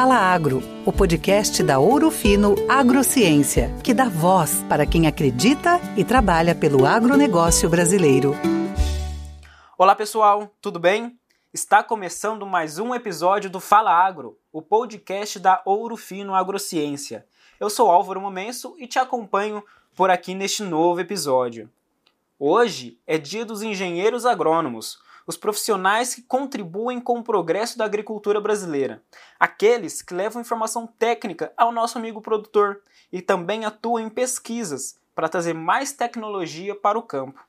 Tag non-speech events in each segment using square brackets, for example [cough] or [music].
Fala Agro, o podcast da Ouro Fino Agrociência, que dá voz para quem acredita e trabalha pelo agronegócio brasileiro. Olá pessoal, tudo bem? Está começando mais um episódio do Fala Agro, o podcast da Ouro Fino Agrociência. Eu sou Álvaro Momenso e te acompanho por aqui neste novo episódio. Hoje é dia dos engenheiros agrônomos, os profissionais que contribuem com o progresso da agricultura brasileira, aqueles que levam informação técnica ao nosso amigo produtor e também atuam em pesquisas para trazer mais tecnologia para o campo.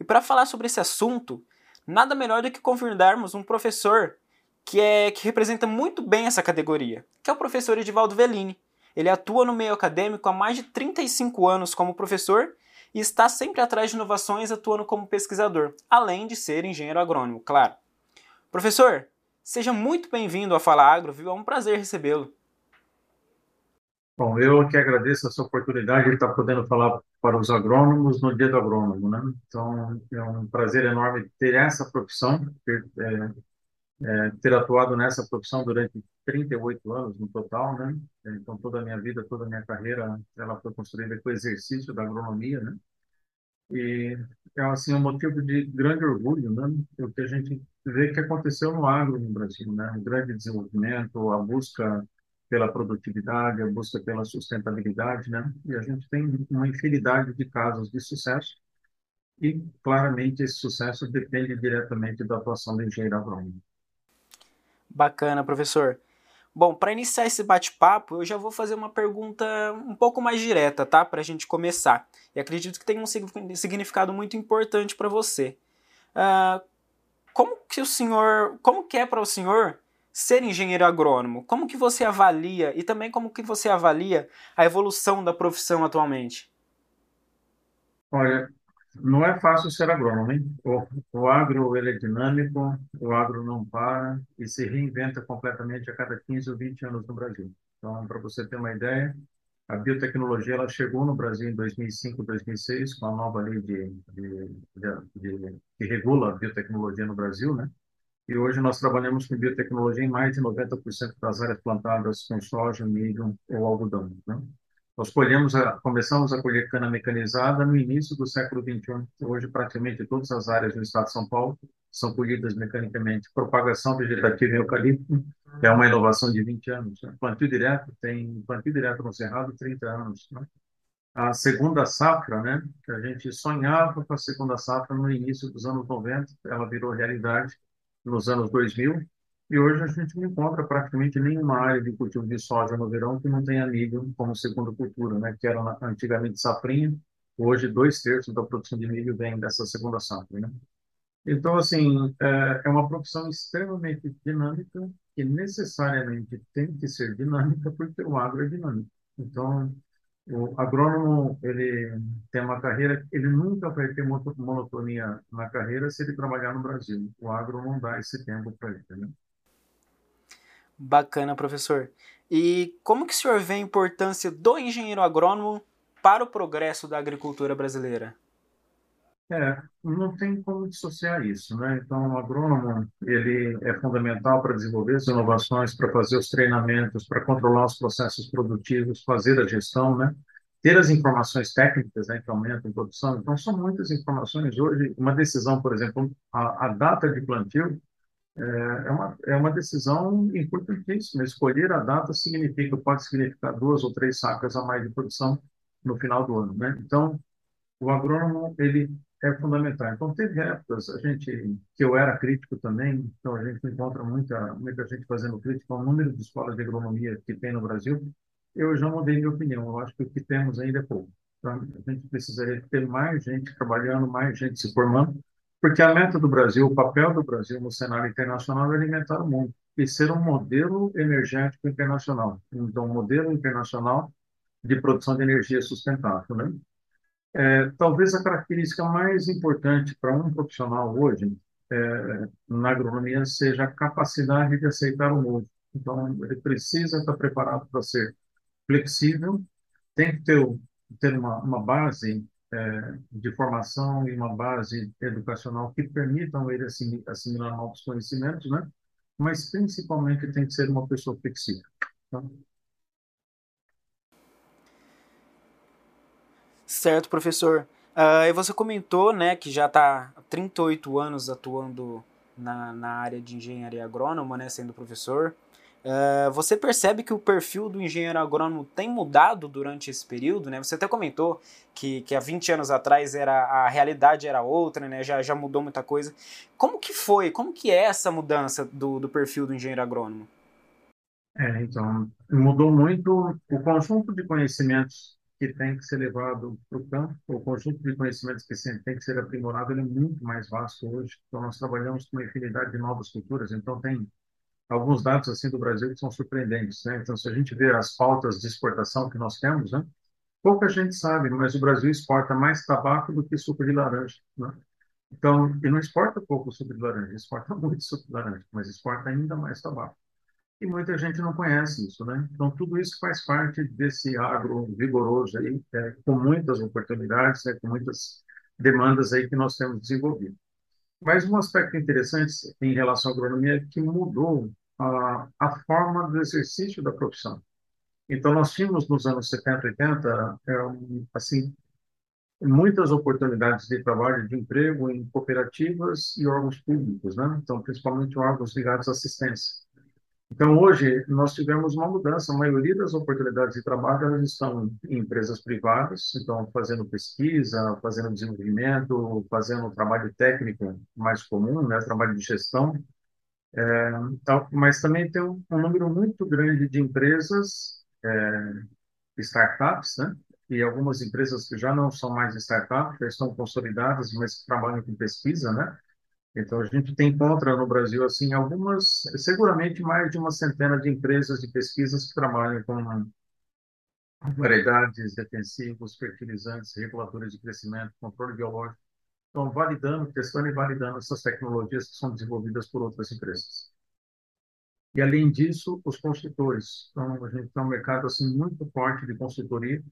E para falar sobre esse assunto, nada melhor do que convidarmos um professor que é que representa muito bem essa categoria, que é o professor Edivaldo Vellini. Ele atua no meio acadêmico há mais de 35 anos como professor e está sempre atrás de inovações atuando como pesquisador, além de ser engenheiro agrônomo, claro. Professor, seja muito bem-vindo à Fala Agro, viu? É um prazer recebê-lo. Bom, eu que agradeço essa oportunidade de estar podendo falar para os agrônomos no Dia do Agrônomo, né? Então, é um prazer enorme ter essa profissão, ter, é, é, ter atuado nessa profissão durante 38 anos no total, né? Então, toda a minha vida, toda a minha carreira, ela foi construída com o exercício da agronomia, né? E é assim um motivo de grande orgulho, né? O que a gente vê que aconteceu no agro no Brasil, né? Um grande desenvolvimento, a busca pela produtividade, a busca pela sustentabilidade, né? E a gente tem uma infinidade de casos de sucesso e claramente esse sucesso depende diretamente da atuação do engenheiro agrônomo. Bacana, professor. Bom, para iniciar esse bate-papo, eu já vou fazer uma pergunta um pouco mais direta, tá? Para a gente começar. E acredito que tem um significado muito importante para você. Uh, como que o senhor, como que é para o senhor ser engenheiro agrônomo? Como que você avalia e também como que você avalia a evolução da profissão atualmente? Olha, não é fácil ser agrônomo, hein? O, o agro ele é dinâmico, o agro não para e se reinventa completamente a cada 15 ou 20 anos no Brasil. Então, para você ter uma ideia, a biotecnologia ela chegou no Brasil em 2005, 2006, com a nova lei de, de, de, que regula a biotecnologia no Brasil, né? E hoje nós trabalhamos com biotecnologia em mais de 90% das áreas plantadas com soja, milho ou algodão, né? Nós colhemos a, começamos a colher cana mecanizada no início do século XXI. Hoje, praticamente todas as áreas do estado de São Paulo são colhidas mecanicamente. Propagação vegetativa em eucalipto é uma inovação de 20 anos. Né? Plantio direto tem plantio direto no cerrado 30 anos. Né? A segunda safra, né, que a gente sonhava com a segunda safra no início dos anos 90, ela virou realidade nos anos 2000 e hoje a gente não encontra praticamente nenhuma área de cultivo de soja no verão que não tenha milho como segunda cultura, né? Que era antigamente safrinha, hoje dois terços da produção de milho vem dessa segunda safra, né? Então, assim, é, é uma profissão extremamente dinâmica que necessariamente tem que ser dinâmica porque o agro é dinâmico. Então, o agrônomo, ele tem uma carreira, ele nunca vai ter monotonia na carreira se ele trabalhar no Brasil. O agro não dá esse tempo para ele, né? Bacana, professor. E como que o senhor vê a importância do engenheiro agrônomo para o progresso da agricultura brasileira? É, não tem como dissociar isso, né? Então, o agrônomo, ele é fundamental para desenvolver as inovações, para fazer os treinamentos, para controlar os processos produtivos, fazer a gestão, né? Ter as informações técnicas, né, que aumentam a produção. Então, são muitas informações. Hoje, uma decisão, por exemplo, a, a data de plantio, é, é uma, é uma decisão importantíssima. Escolher a data significa, pode significar duas ou três sacas a mais de produção no final do ano, né? Então, o agrônomo, ele é fundamental. Então, teve épocas, a gente, que eu era crítico também, então a gente encontra muita, muita gente fazendo crítica ao número de escolas de agronomia que tem no Brasil. Eu já mudei minha opinião, eu acho que o que temos ainda é pouco. Então, a gente precisaria ter mais gente trabalhando, mais gente se formando, porque a meta do Brasil, o papel do Brasil no cenário internacional é alimentar o mundo e ser um modelo energético internacional. Então, um modelo internacional de produção de energia sustentável. Né? É, talvez a característica mais importante para um profissional hoje é, na agronomia seja a capacidade de aceitar o novo. Então, ele precisa estar preparado para ser flexível, tem que ter, ter uma, uma base de formação e uma base educacional que permitam ele assimilar novos conhecimentos, né? Mas principalmente tem que ser uma pessoa flexível. Então, Certo, professor. Uh, você comentou né, que já está há 38 anos atuando na, na área de engenharia agrônoma, né, sendo professor. Uh, você percebe que o perfil do engenheiro agrônomo tem mudado durante esse período? Né? Você até comentou que, que há 20 anos atrás era, a realidade era outra, né? já, já mudou muita coisa. Como que foi? Como que é essa mudança do, do perfil do engenheiro agrônomo? É, então, mudou muito o conjunto de conhecimentos que tem que ser levado para o campo, o conjunto de conhecimentos que tem que ser aprimorado, ele é muito mais vasto hoje. Então, nós trabalhamos com uma infinidade de novas culturas. Então, tem alguns dados assim do Brasil que são surpreendentes. Né? Então, se a gente vê as pautas de exportação que nós temos, né? pouca gente sabe, mas o Brasil exporta mais tabaco do que suco de laranja. Né? Então, e não exporta pouco suco de laranja, exporta [laughs] muito suco de laranja, mas exporta ainda mais tabaco e muita gente não conhece isso, né? Então, tudo isso faz parte desse agro vigoroso aí, é, com muitas oportunidades, né, com muitas demandas aí que nós temos desenvolvido. Mas um aspecto interessante em relação à agronomia é que mudou a, a forma do exercício da profissão. Então, nós tínhamos nos anos 70, 80, é, assim, muitas oportunidades de trabalho, de emprego em cooperativas e órgãos públicos, né? Então, principalmente órgãos ligados à assistência. Então, hoje, nós tivemos uma mudança. A maioria das oportunidades de trabalho elas estão em empresas privadas, então, fazendo pesquisa, fazendo desenvolvimento, fazendo trabalho técnico mais comum, né, trabalho de gestão. É, mas também tem um, um, número muito grande de empresas, é, startups, né, e algumas empresas que já não são mais startups, já estão consolidadas, mas trabalham com pesquisa, né, então, a gente tem encontra no Brasil, assim, algumas, seguramente mais de uma centena de empresas de pesquisas que trabalham com variedades, defensivos, fertilizantes, reguladores de crescimento, controle biológico. Estão validando, testando e validando essas tecnologias que são desenvolvidas por outras empresas. E, além disso, os consultores. Então, a gente tem um mercado, assim, muito forte de consultoria.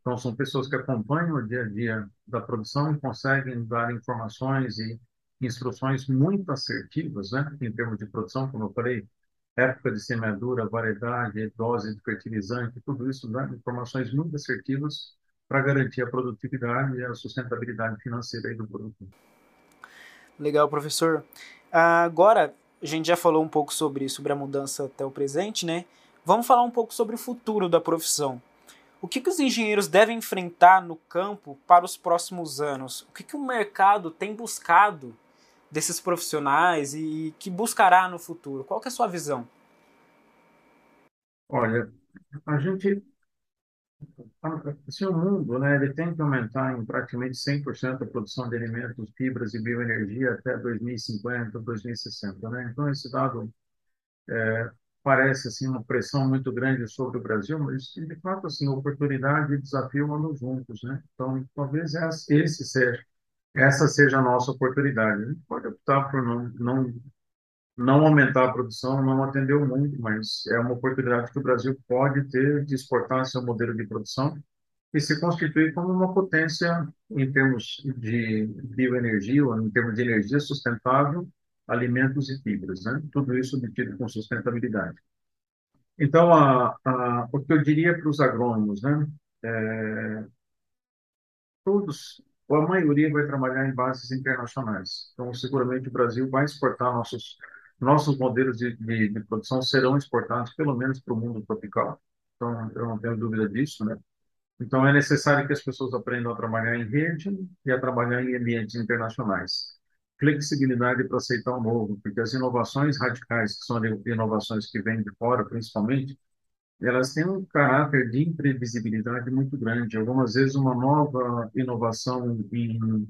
Então, são pessoas que acompanham o dia a dia da produção e conseguem dar informações e instruções muito assertivas, né, em termos de produção, como eu falei, época de semeadura, variedade, dose de fertilizante, tudo isso dá informações muito assertivas para garantir a produtividade e a sustentabilidade financeira do produto. Legal, professor. Agora, a gente já falou um pouco sobre, sobre a mudança até o presente, né? Vamos falar um pouco sobre o futuro da profissão. O que, que os engenheiros devem enfrentar no campo para os próximos anos? O que, que o mercado tem buscado desses profissionais e que buscará no futuro? Qual é a sua visão? Olha, a gente assim, o mundo, né, ele tem que aumentar em praticamente 100% a produção de alimentos, fibras e bioenergia até 2050, 2060, né? Então esse dado é, parece assim uma pressão muito grande sobre o Brasil, mas de fato assim oportunidade e desafio andam juntos, né? Então talvez esse seja essa seja a nossa oportunidade. A gente pode optar por não, não, não aumentar a produção, não atender o mundo, mas é uma oportunidade que o Brasil pode ter de exportar seu modelo de produção e se constituir como uma potência em termos de bioenergia, ou em termos de energia sustentável, alimentos e fibras, né? Tudo isso obtido com sustentabilidade. Então, a, a, o que eu diria para os agrônomos, né? É, todos a maioria vai trabalhar em bases internacionais. Então, seguramente o Brasil vai exportar nossos nossos modelos de, de, de produção serão exportados pelo menos para o mundo tropical. Então, eu não tenho dúvida disso, né? Então, é necessário que as pessoas aprendam a trabalhar em rede e a trabalhar em ambientes internacionais. Flexibilidade para aceitar o novo, porque as inovações radicais, que são inovações que vêm de fora, principalmente, elas têm um caráter de imprevisibilidade muito grande. Algumas vezes, uma nova inovação em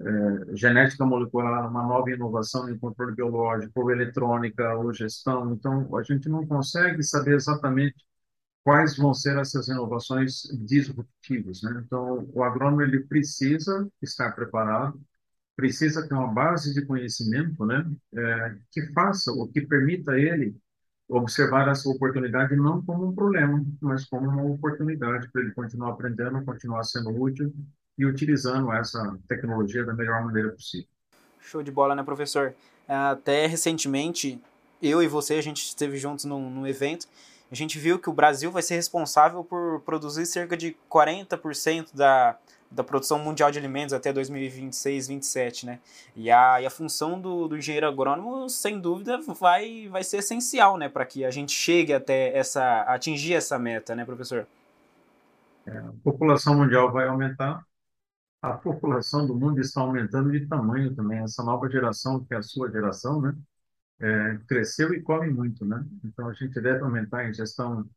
é, genética molecular, uma nova inovação em controle biológico, ou eletrônica, ou gestão. Então, a gente não consegue saber exatamente quais vão ser essas inovações disruptivas. Né? Então, o agrônomo ele precisa estar preparado, precisa ter uma base de conhecimento né, é, que faça, ou que permita ele observar essa oportunidade não como um problema, mas como uma oportunidade para ele continuar aprendendo, continuar sendo útil e utilizando essa tecnologia da melhor maneira possível. Show de bola, né, professor? Até recentemente, eu e você, a gente esteve juntos num, num evento A gente viu que o Brasil vai ser responsável por produzir cerca de 40% da, da produção mundial de alimentos até 2026, 2027, né? E a, e a função do, do engenheiro agrônomo, sem dúvida, vai, vai ser essencial, né? Para que a gente chegue até essa, atingir essa meta, né, professor? É, a população mundial vai aumentar, a população do mundo está aumentando de tamanho também. Essa nova geração, que é a sua geração, né? É, cresceu e come muito, né? Então a gente deve aumentar a ingestão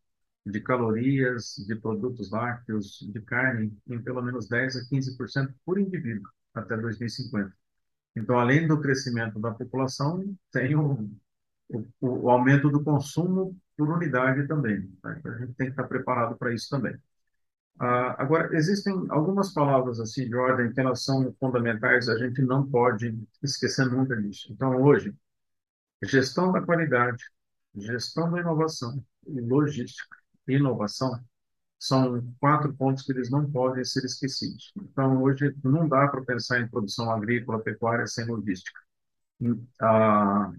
de calorias, de produtos lácteos, de carne, em pelo menos 10 a 15% por indivíduo até 2050. Então, além do crescimento da população, tem o, o, o aumento do consumo por unidade também. Tá? Então, a gente tem que estar preparado para isso também. Ah, agora, existem algumas palavras assim de ordem que elas são fundamentais, a gente não pode esquecer nunca disso. Então, hoje, gestão da qualidade, gestão da inovação e logística inovação, são quatro pontos que eles não podem ser esquecidos. Então, hoje, não dá para pensar em produção agrícola, pecuária sem logística. A,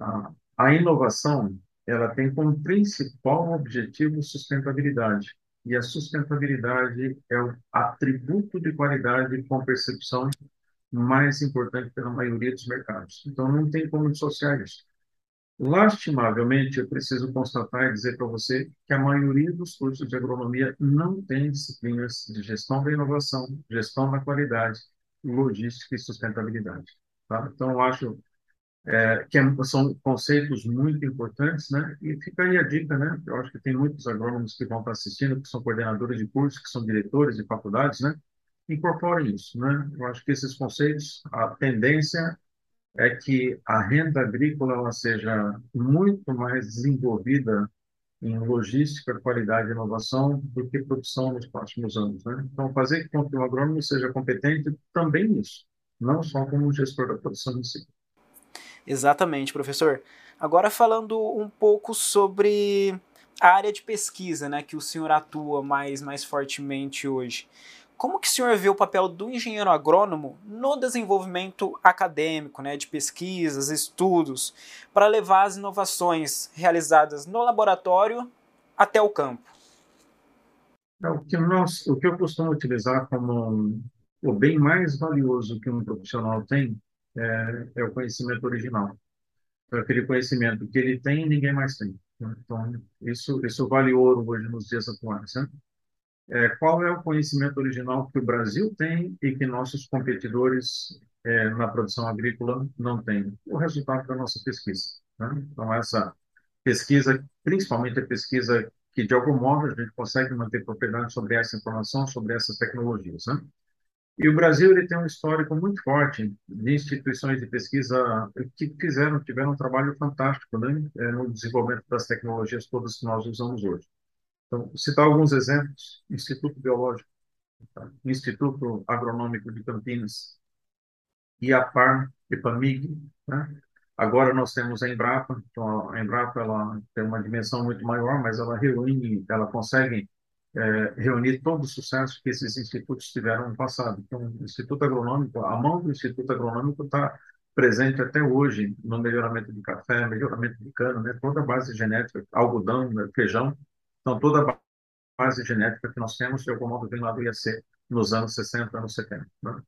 a, a inovação, ela tem como principal objetivo sustentabilidade. E a sustentabilidade é o atributo de qualidade com percepção mais importante pela maioria dos mercados. Então, não tem como dissociar isso. Lastimavelmente, eu preciso constatar e dizer para você que a maioria dos cursos de agronomia não tem disciplinas de gestão da inovação, gestão da qualidade, logística e sustentabilidade. Tá? Então, eu acho é, que é, são conceitos muito importantes, né? E fica aí a dica, né? Eu acho que tem muitos agrônomos que vão estar assistindo, que são coordenadores de cursos, que são diretores de faculdades, né? Incorporem isso, né? Eu acho que esses conceitos, a tendência é que a renda agrícola ela seja muito mais desenvolvida em logística, qualidade e inovação do que produção nos próximos anos. Né? Então, fazer com que o agrônomo seja competente também nisso, não só como gestor da produção em si. Exatamente, professor. Agora falando um pouco sobre a área de pesquisa, né, que o senhor atua mais, mais fortemente hoje. Como que o senhor vê o papel do engenheiro agrônomo no desenvolvimento acadêmico, né, de pesquisas, estudos, para levar as inovações realizadas no laboratório até o campo? É, o que, nós, o que eu costumo utilizar como o bem mais valioso que um profissional tem é, é o conhecimento original. É aquele conhecimento que ele tem e ninguém mais tem. Então, isso, isso vale ouro hoje nos dias atuais. Né? É, qual é o conhecimento original que o Brasil tem e que nossos competidores é, na produção agrícola não têm? O resultado da nossa pesquisa. Né? Então, essa pesquisa, principalmente a pesquisa que, de algum modo, a gente consegue manter propriedade sobre essa informação, sobre essas tecnologias. Né? E o Brasil ele tem um histórico muito forte de instituições de pesquisa que fizeram, tiveram um trabalho fantástico né, é, no desenvolvimento das tecnologias todas que nós usamos hoje. Então, citar alguns exemplos: Instituto Biológico, tá? Instituto Agronômico de Campinas, IAPAR, EPAMIG. Né? Agora nós temos a Embrapa. Então, a Embrapa ela tem uma dimensão muito maior, mas ela reúne, ela consegue é, reunir todo o sucesso que esses institutos tiveram no passado. Então, o Instituto Agronômico, a mão do Instituto Agronômico está presente até hoje no melhoramento de café, melhoramento de cana, né? toda a base genética, algodão, né? feijão, então, toda a base genética que nós temos, de algum modo, vem lá do IAC nos anos 60, anos 70. Né?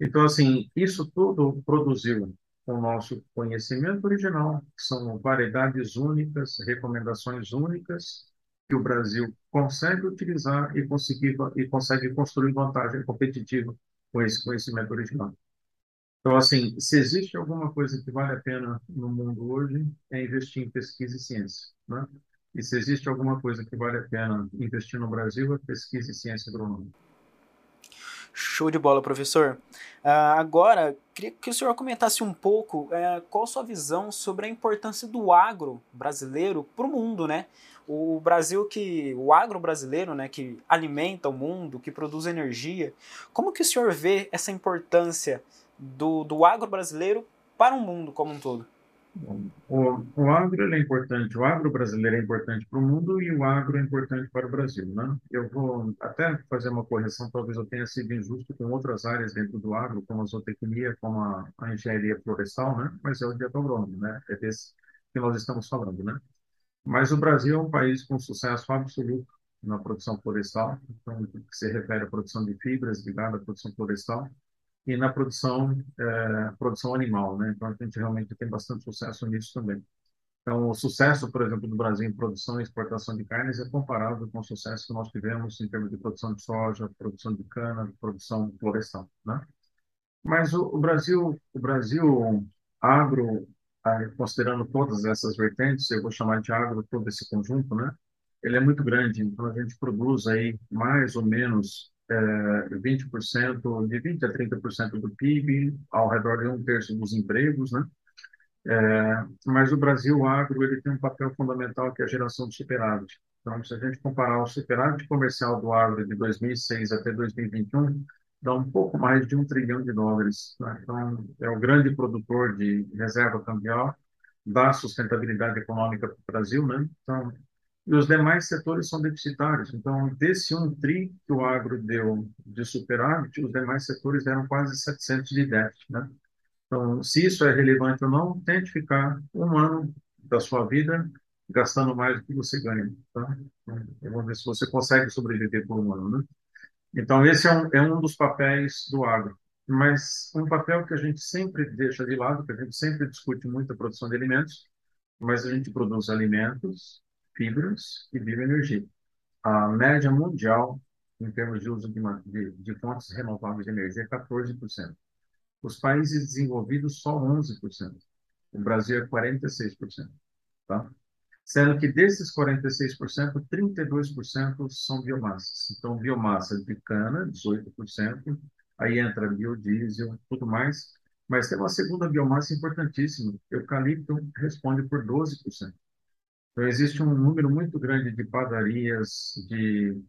Então, assim, isso tudo produziu o nosso conhecimento original, que são variedades únicas, recomendações únicas, que o Brasil consegue utilizar e, conseguir, e consegue construir vantagem competitiva com esse conhecimento original. Então, assim, se existe alguma coisa que vale a pena no mundo hoje, é investir em pesquisa e ciência. Né? E se existe alguma coisa que vale a pena investir no Brasil, é pesquisa e ciência agronômica. Show de bola, professor. Uh, agora, queria que o senhor comentasse um pouco uh, qual a sua visão sobre a importância do agro brasileiro para o mundo, né? O Brasil que, o agro brasileiro, né, que alimenta o mundo, que produz energia. Como que o senhor vê essa importância do, do agro brasileiro para o mundo como um todo? O, o agro é importante, o agro brasileiro é importante para o mundo e o agro é importante para o Brasil, né? Eu vou até fazer uma correção, talvez eu tenha sido injusto com outras áreas dentro do agro, como a zootecnia, como a, a engenharia florestal, né? Mas é o dieta agrônomo, né? É desse que nós estamos falando, né? Mas o Brasil é um país com sucesso absoluto na produção florestal, então, que se refere à produção de fibras ligada à produção florestal, e na produção, é, produção animal, né? Então, a gente realmente tem bastante sucesso nisso também. Então, o sucesso, por exemplo, do Brasil em produção e exportação de carnes é comparável com o sucesso que nós tivemos em termos de produção de soja, produção de cana, produção florestal, né? Mas o, o Brasil, o Brasil agro, considerando todas essas vertentes, eu vou chamar de agro todo esse conjunto, né? Ele é muito grande, então a gente produz aí mais ou menos 20%, de 20 a 30% do PIB, ao redor de um terço dos empregos, né? É, mas o Brasil agro ele tem um papel fundamental que é a geração de superávit. Então, se a gente comparar o superávit comercial do agro de 2006 até 2021, dá um pouco mais de um trilhão de dólares. Né? Então, é o grande produtor de reserva cambial, dá sustentabilidade econômica para o Brasil, né? Então, e os demais setores são deficitários. Então, desse um tri que o agro deu de superávit, os demais setores deram quase 700 de déficit, né? Então, se isso é relevante ou não, tente ficar um ano da sua vida gastando mais do que você ganha, tá? Vamos ver se você consegue sobreviver por um ano, né? Então, esse é um, é um dos papéis do agro. Mas um papel que a gente sempre deixa de lado, que a gente sempre discute muito a produção de alimentos, mas a gente produz alimentos, fibras e bioenergia. A média mundial, em termos de uso de, de, de fontes renováveis de energia, é 14%. Os países desenvolvidos, só 11%. O Brasil é 46%. Tá? Sendo que desses 46%, 32% são biomassas. Então, biomassa de cana, 18%, aí entra biodiesel, tudo mais. Mas tem uma segunda biomassa importantíssima. Eucalipto responde por 12%. Então, existe um número muito grande de padarias, de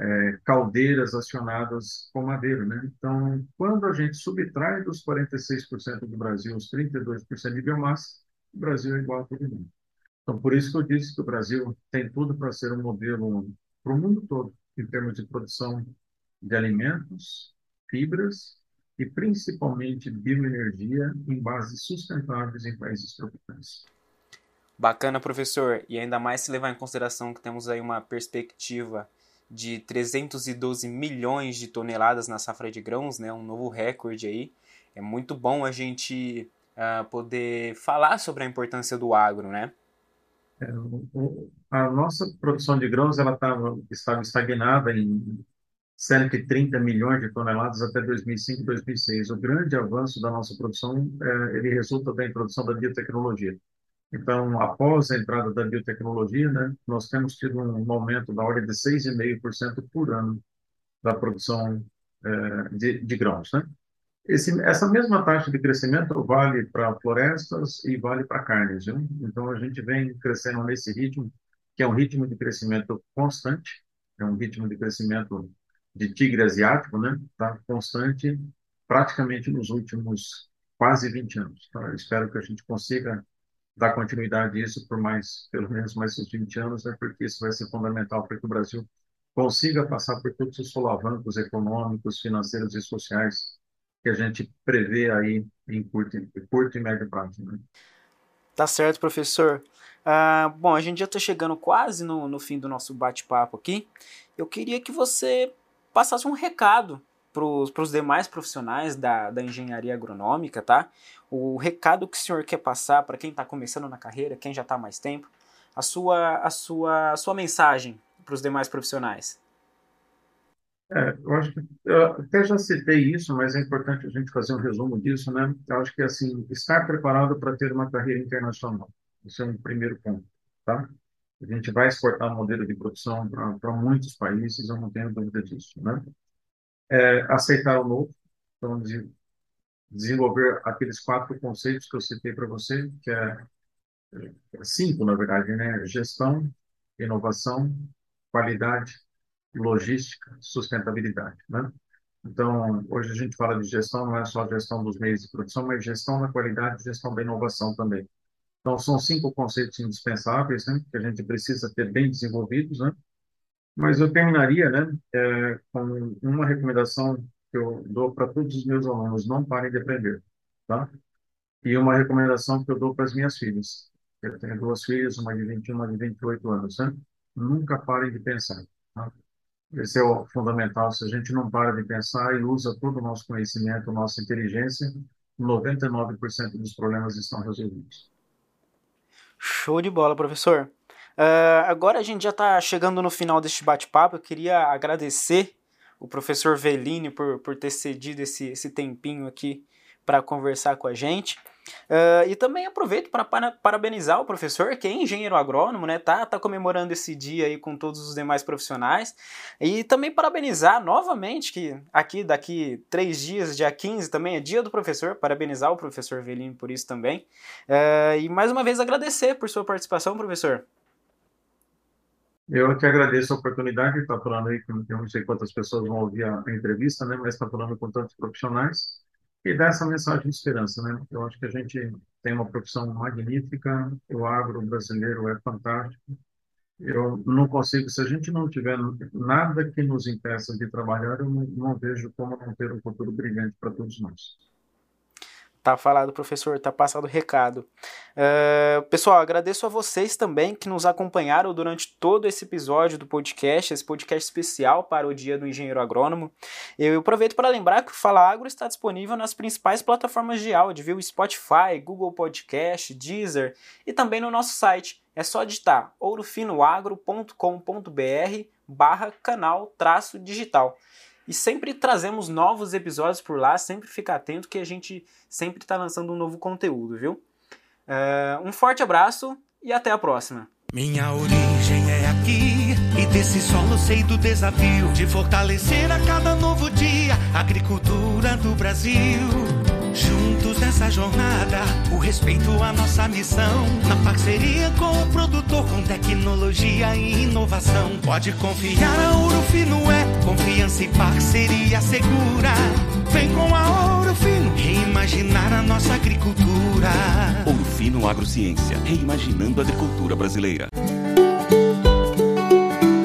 é, caldeiras acionadas com madeira, né? Então, quando a gente subtrai dos 46% do Brasil os 32% de biomassa, o Brasil é igual a todo mundo. Então, por isso que eu disse que o Brasil tem tudo para ser um modelo para o mundo todo, em termos de produção de alimentos, fibras e principalmente bioenergia em bases sustentáveis em países tropicais. Bacana, professor, e ainda mais se levar em consideração que temos aí uma perspectiva de 312 milhões de toneladas na safra de grãos, né, um novo recorde aí. É muito bom a gente uh, poder falar sobre a importância do agro, né? É, a nossa produção de grãos ela tava, estava estagnada em 130 milhões de toneladas até 2005, 2006. O grande avanço da nossa produção é, ele resulta da introdução da biotecnologia. Então, após a entrada da biotecnologia, né, nós temos tido um aumento da ordem de 6,5% por ano da produção é, de, de, grãos. Né? Esse, essa mesma taxa de crescimento vale para florestas e vale para carnes. Viu? Então, a gente vem crescendo nesse ritmo, que é um ritmo de crescimento constante, é um ritmo de crescimento de tigre asiático, né? Tá constante praticamente nos últimos quase 20 anos. Tá? espero que a gente consiga dar continuidade a isso por mais, pelo menos mais uns 20 anos, né, porque isso vai ser fundamental para que o Brasil consiga passar por todos os solavancos econômicos, financeiros e sociais que a gente prevê aí em curto, curto e médio prazo. Né? Tá certo, professor. Ah, bom, a gente já está chegando quase no, no fim do nosso bate-papo aqui. Eu queria que você passasse um recado para os demais profissionais da, da engenharia agronômica, tá? O recado que o senhor quer passar para quem está começando na carreira, quem já está há mais tempo, a sua, a sua, a sua mensagem para os demais profissionais. É, eu acho que eu até já citei isso, mas é importante a gente fazer um resumo disso, né? Eu acho que assim estar preparado para ter uma carreira internacional, esse é um primeiro ponto, tá? A gente vai exportar um modelo de produção para muitos países, eu não tenho dúvida disso, né? É, aceitar o novo, então de desenvolver aqueles quatro conceitos que eu citei para você, que é, é cinco, na verdade, né? Gestão, inovação, qualidade, logística, sustentabilidade, né? Então, hoje a gente fala de gestão, não é só gestão dos meios de produção, mas gestão da qualidade, gestão da inovação também. Então, são cinco conceitos indispensáveis, né, que a gente precisa ter bem desenvolvidos, né? Mas eu terminaria, né, é, com uma recomendação que eu dou para todos os meus alunos: não parem de aprender, tá? E uma recomendação que eu dou para as minhas filhas: Eu tenho duas filhas, uma de 21 e uma de 28 anos. Né? Nunca parem de pensar. Tá? Esse é o fundamental. Se a gente não para de pensar e usa todo o nosso conhecimento, nossa inteligência, 99% dos problemas estão resolvidos. Show de bola, professor. Uh, agora a gente já está chegando no final deste bate-papo. Eu queria agradecer o professor Velini por, por ter cedido esse, esse tempinho aqui para conversar com a gente. Uh, e também aproveito para parabenizar o professor, que é engenheiro agrônomo, né? Tá, tá comemorando esse dia aí com todos os demais profissionais. E também parabenizar novamente, que aqui daqui três dias, dia 15, também é dia do professor. Parabenizar o professor Velino por isso também. Uh, e mais uma vez agradecer por sua participação, professor. Eu que agradeço a oportunidade de estar falando aí, com eu não sei quantas pessoas vão ouvir a, a entrevista, né? Mas estar falando com tantos profissionais e dar essa mensagem de esperança, né? Eu acho que a gente tem uma profissão magnífica, o agro brasileiro é fantástico. Eu não consigo, se a gente não tiver nada que nos impeça de trabalhar, eu não, não vejo como não ter um futuro brilhante para todos nós. Tá falado, professor, tá passado o recado. Uh, pessoal, agradeço a vocês também que nos acompanharam durante todo esse episódio do podcast, esse podcast especial para o Dia do Engenheiro Agrônomo. Eu aproveito para lembrar que o Fala Agro está disponível nas principais plataformas de áudio, viu? Spotify, Google Podcast, Deezer e também no nosso site. É só digitar ourofinoagro.com.br barra canal traço digital. E sempre trazemos novos episódios por lá, sempre fica atento que a gente sempre está lançando um novo conteúdo, viu? Uh, um forte abraço e até a próxima. Minha origem é aqui e desse solo sei do desafio de fortalecer a cada novo dia a agricultura do Brasil. Jornada, o respeito à nossa missão. Na parceria com o produtor, com tecnologia e inovação. Pode confiar, a Ouro Fino é confiança e parceria segura. Vem com a Ouro Fino, reimaginar a nossa agricultura. Ouro Fino Agrociência, reimaginando a agricultura brasileira.